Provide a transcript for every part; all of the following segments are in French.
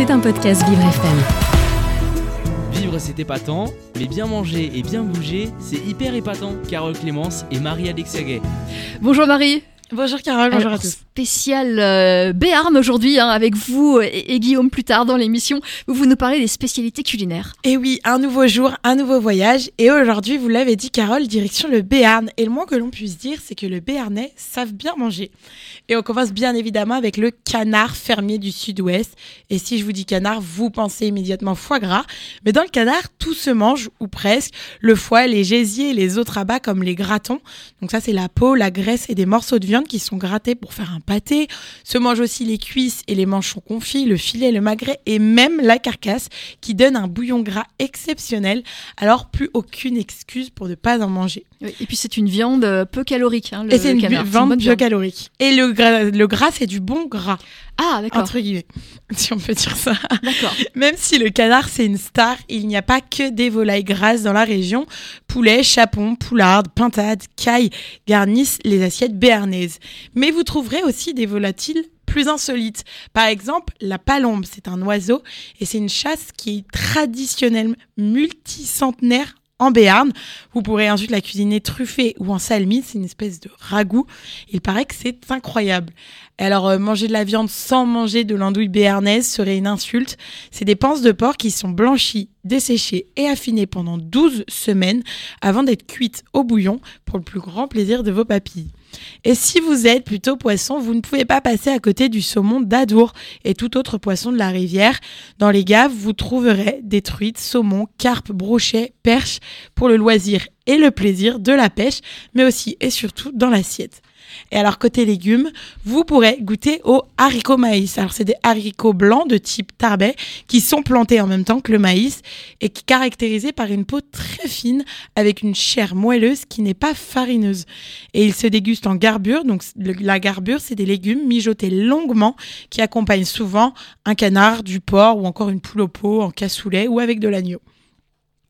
C'est un podcast Vivre FM. Vivre c'est épatant, mais bien manger et bien bouger, c'est hyper épatant. Carole Clémence et Marie-Alexia Gay. Bonjour Marie. Bonjour Carole, bonjour Alors, à tous. Spécial euh, Béarn aujourd'hui, hein, avec vous et, et Guillaume plus tard dans l'émission, où vous nous parlez des spécialités culinaires. Et oui, un nouveau jour, un nouveau voyage. Et aujourd'hui, vous l'avez dit Carole, direction le Béarn. Et le moins que l'on puisse dire, c'est que le Béarnais savent bien manger. Et on commence bien évidemment avec le canard fermier du sud-ouest. Et si je vous dis canard, vous pensez immédiatement foie gras. Mais dans le canard, tout se mange, ou presque. Le foie, les gésiers et les autres abats comme les gratons. Donc ça, c'est la peau, la graisse et des morceaux de viande qui sont grattés pour faire un pâté. Se mangent aussi les cuisses et les manchons confits, le filet, le magret et même la carcasse qui donne un bouillon gras exceptionnel. Alors plus aucune excuse pour ne pas en manger. Oui, Et puis c'est une viande euh, peu calorique, hein, le et c'est une viande viande. biocalorique. Et le gras, le gras c'est du bon gras, Ah d'accord, entre guillemets, si on peut dire ça. d'accord. Même si le canard c'est une star, il n'y a pas que des volailles grasses dans la région. Poulet, chapon, poularde, pintade, caille garnissent les assiettes béarnaises. Mais vous trouverez aussi des volatiles plus insolites. Par exemple, la palombe, c'est un oiseau et c'est une chasse qui est traditionnelle multicentenaire en Béarn. Vous pourrez ensuite la cuisiner truffée ou en salmi, c'est une espèce de ragoût. Il paraît que c'est incroyable. Alors, euh, manger de la viande sans manger de l'andouille béarnaise serait une insulte. C'est des panses de porc qui sont blanchies, desséchées et affinées pendant 12 semaines avant d'être cuites au bouillon pour le plus grand plaisir de vos papilles. Et si vous êtes plutôt poisson, vous ne pouvez pas passer à côté du saumon d'Adour et tout autre poisson de la rivière. Dans les gaves, vous trouverez des truites, saumons, carpes, brochets, perches pour le loisir et le plaisir de la pêche, mais aussi et surtout dans l'assiette. Et alors côté légumes, vous pourrez goûter aux haricots maïs. Alors c'est des haricots blancs de type tarbet qui sont plantés en même temps que le maïs et qui caractérisés par une peau très fine avec une chair moelleuse qui n'est pas farineuse. Et ils se dégustent en garbure. Donc la garbure, c'est des légumes mijotés longuement qui accompagnent souvent un canard, du porc ou encore une poule au pot en cassoulet ou avec de l'agneau.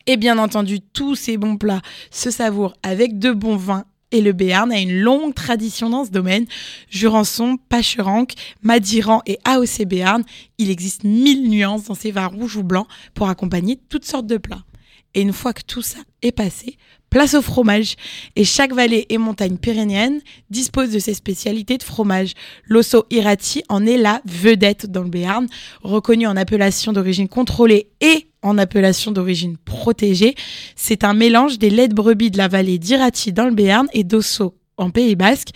Et bien entendu, tous ces bons plats se savourent avec de bons vins et le Béarn a une longue tradition dans ce domaine. Jurançon, Pacheranque, Madiran et AOC Béarn, il existe mille nuances dans ces vins rouges ou blancs pour accompagner toutes sortes de plats. Et une fois que tout ça est passé, place au fromage. Et chaque vallée et montagne pyrénéenne dispose de ses spécialités de fromage. L'osso Irati en est la vedette dans le Béarn, reconnu en appellation d'origine contrôlée et en appellation d'origine protégée. C'est un mélange des laits de brebis de la vallée d'Irati dans le Béarn et d'Osso en Pays Basque.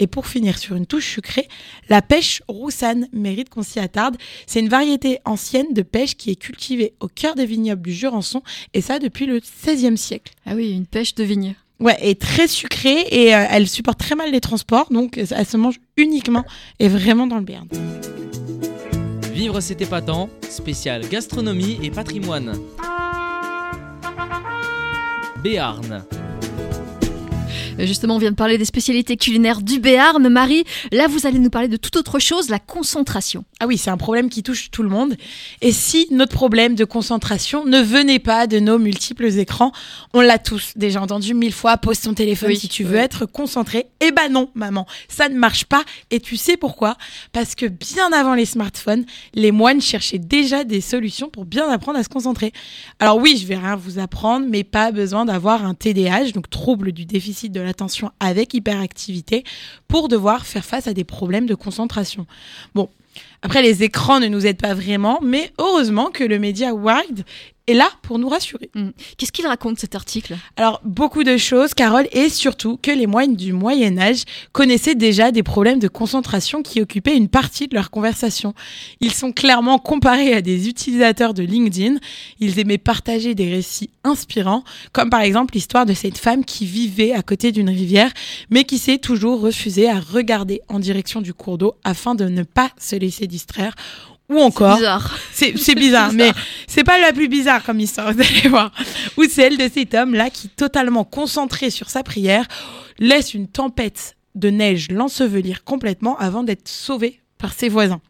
Et pour finir sur une touche sucrée, la pêche roussane mérite qu'on s'y attarde. C'est une variété ancienne de pêche qui est cultivée au cœur des vignobles du Jurançon et ça depuis le XVIe siècle. Ah oui, une pêche de vigne. Ouais, et très sucrée et euh, elle supporte très mal les transports, donc euh, elle se mange uniquement et vraiment dans le Béarn. Vivre c'est épatant, spécial gastronomie et patrimoine. Béarn. Justement, on vient de parler des spécialités culinaires du Béarn. Marie, là, vous allez nous parler de toute autre chose, la concentration. Ah oui, c'est un problème qui touche tout le monde. Et si notre problème de concentration ne venait pas de nos multiples écrans, on l'a tous déjà entendu mille fois, pose ton téléphone Oui, si tu oui. veux être concentré. Eh ben non, maman, ça ne marche pas. Et tu sais pourquoi? Parce que bien avant les smartphones, les moines cherchaient déjà des solutions pour bien apprendre à se concentrer. Alors oui, je vais rien vous apprendre, mais pas besoin d'avoir un TDAH, donc trouble du déficit de avec hyperactivité, pour devoir faire face à des problèmes de concentration. Bon, après, les écrans ne nous aident pas vraiment, mais heureusement que le média Wide est là pour nous rassurer. Hmm. Qu'est-ce qu'il raconte cet article? Alors, beaucoup de choses, Carole, et surtout que les moines du Moyen Âge connaissaient déjà des problèmes de concentration qui occupaient une partie de leur conversation. Ils sont clairement comparés à des utilisateurs de LinkedIn. Ils aimaient partager des récits inspirants, comme par exemple l'histoire de cette femme qui vivait à côté d'une rivière, mais qui s'est toujours refusée à regarder en direction du cours d'eau afin de ne pas se laisser distraire. Ou encore, Bizarre. c'est c'est bizarre, mais c'est pas la plus bizarre comme histoire, vous allez voir. Ou celle de cet homme-là qui, totalement concentré sur sa prière, laisse une tempête de neige l'ensevelir complètement avant d'être sauvé par ses voisins.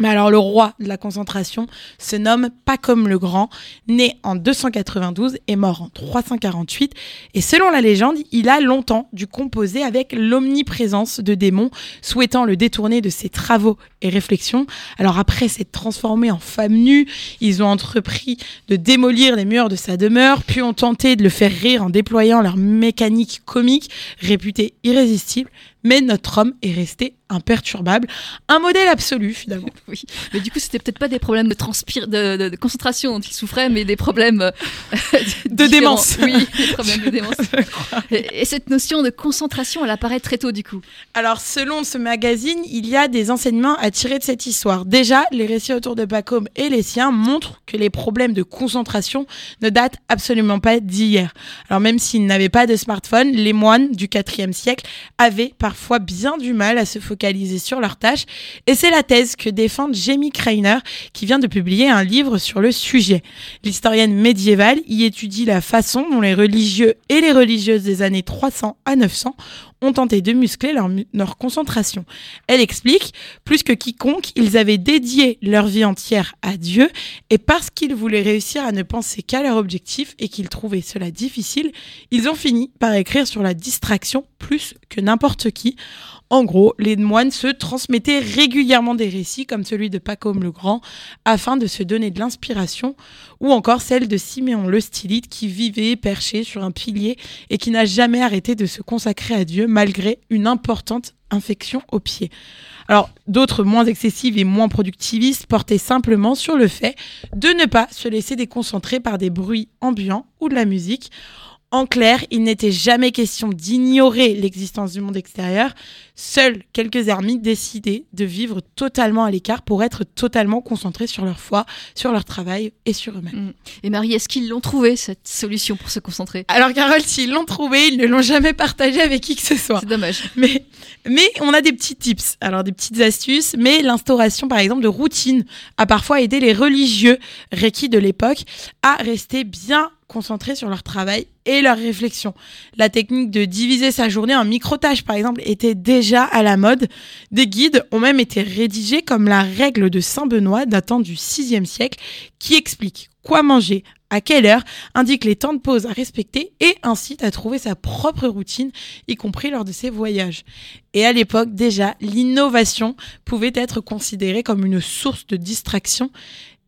Mais alors le roi de la concentration se nomme Pacôme le Grand, né en 292 et mort en 348. Et selon la légende, il a longtemps dû composer avec l'omniprésence de démons, souhaitant le détourner de ses travaux et réflexions. Alors après s'être transformé en femme nue, ils ont entrepris de démolir les murs de sa demeure, puis ont tenté de le faire rire en déployant leur mécanique comique, réputée irrésistible. Mais notre homme est resté imperturbable, un modèle absolu finalement. Oui, mais du coup, c'était peut-être pas des problèmes de, transpire, de, de- de concentration dont il souffrait, mais des problèmes euh, De démence. Oui, des problèmes de démence. Et, et cette notion de concentration, elle apparaît très tôt du coup. Alors, selon ce magazine, il y a des enseignements à tirer de cette histoire. Déjà, les récits autour de Pacôme et les siens montrent que les problèmes de concentration ne datent absolument pas d'hier. Alors, même s'ils n'avaient pas de smartphone, les moines du IVe siècle avaient parfois bien du mal à se focaliser sur leurs tâches. Et c'est la thèse que défend Jamie Kreiner, qui vient de publier un livre sur le sujet. L'historienne médiévale y étudie la façon dont les religieux et les religieuses des années 300 à 900 ont tenté de muscler leur, leur concentration. Elle explique, plus que quiconque, ils avaient dédié leur vie entière à Dieu et parce qu'ils voulaient réussir à ne penser qu'à leur objectif et qu'ils trouvaient cela difficile, ils ont fini par écrire sur la distraction plus que n'importe qui. En gros, les moines se transmettaient régulièrement des récits comme celui de Pacôme le Grand afin de se donner de l'inspiration ou encore celle de Siméon le Stylite qui vivait perché sur un pilier et qui n'a jamais arrêté de se consacrer à Dieu malgré une importante infection au pied. Alors, d'autres moins excessives et moins productivistes portaient simplement sur le fait de ne pas se laisser déconcentrer par des bruits ambiants ou de la musique. En clair, il n'était jamais question d'ignorer l'existence du monde extérieur. Seuls quelques ermites décidaient de vivre totalement à l'écart pour être totalement concentrés sur leur foi, sur leur travail et sur eux-mêmes. Et Marie, est-ce qu'ils l'ont trouvé cette solution pour se concentrer? Alors Carole, s'ils l'ont trouvé, ils ne l'ont jamais partagé avec qui que ce soit. C'est dommage. Mais, mais on a des petits tips, alors des petites astuces, mais l'instauration par exemple de routines a parfois aidé les religieux requis de l'époque à rester bien concentrés sur leur travail et leur réflexion. La technique de diviser sa journée en micro-tâches par exemple était déjà à la mode. Des guides ont même été rédigés comme la règle de Saint Benoît datant du 6e siècle qui explique quoi manger, à quelle heure, indique les temps de pause à respecter et incite à trouver sa propre routine, y compris lors de ses voyages. Et à l'époque, déjà, l'innovation pouvait être considérée comme une source de distraction.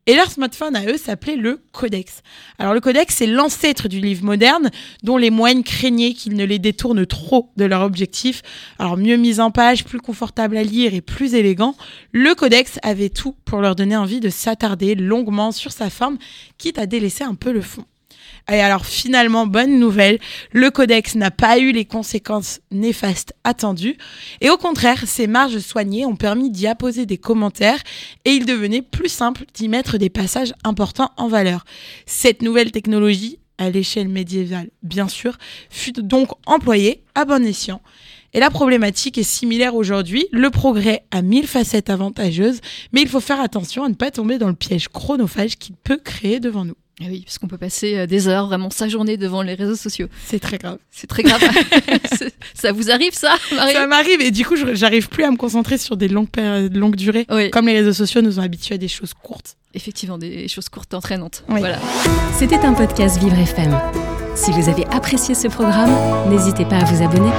Et leur smartphone à eux s'appelait le codex. Alors le codex, c'est l'ancêtre du livre moderne, dont les moines craignaient qu'il ne les détourne trop de leur objectif. Alors mieux mis en page, plus confortable à lire et plus élégant, le codex avait tout pour leur donner envie de s'attarder longuement sur sa forme, quitte à délaisser un peu le fond. Et alors finalement, bonne nouvelle, le codex n'a pas eu les conséquences néfastes attendues. Et au contraire, ces marges soignées ont permis d'y apposer des commentaires et il devenait plus simple d'y mettre des passages importants en valeur. Cette nouvelle technologie, à l'échelle médiévale bien sûr, fut donc employée à bon escient. Et la problématique est similaire aujourd'hui. Le progrès a mille facettes avantageuses, mais il faut faire attention à ne pas tomber dans le piège chronophage qu'il peut créer devant nous. Eh oui, parce qu'on peut passer euh, des heures, vraiment sa journée devant les réseaux sociaux. C'est très grave. C'est très grave. Ça vous arrive ça, Marie? Ça m'arrive et du coup, je- j'arrive plus à me concentrer sur des longues, longues durées. Oui, Comme les réseaux sociaux nous ont habitués à des choses courtes. effectivement, des choses courtes entraînantes. Oui. Voilà. C'était un podcast Vivre FM. Si vous avez apprécié ce programme, n'hésitez pas à vous abonner.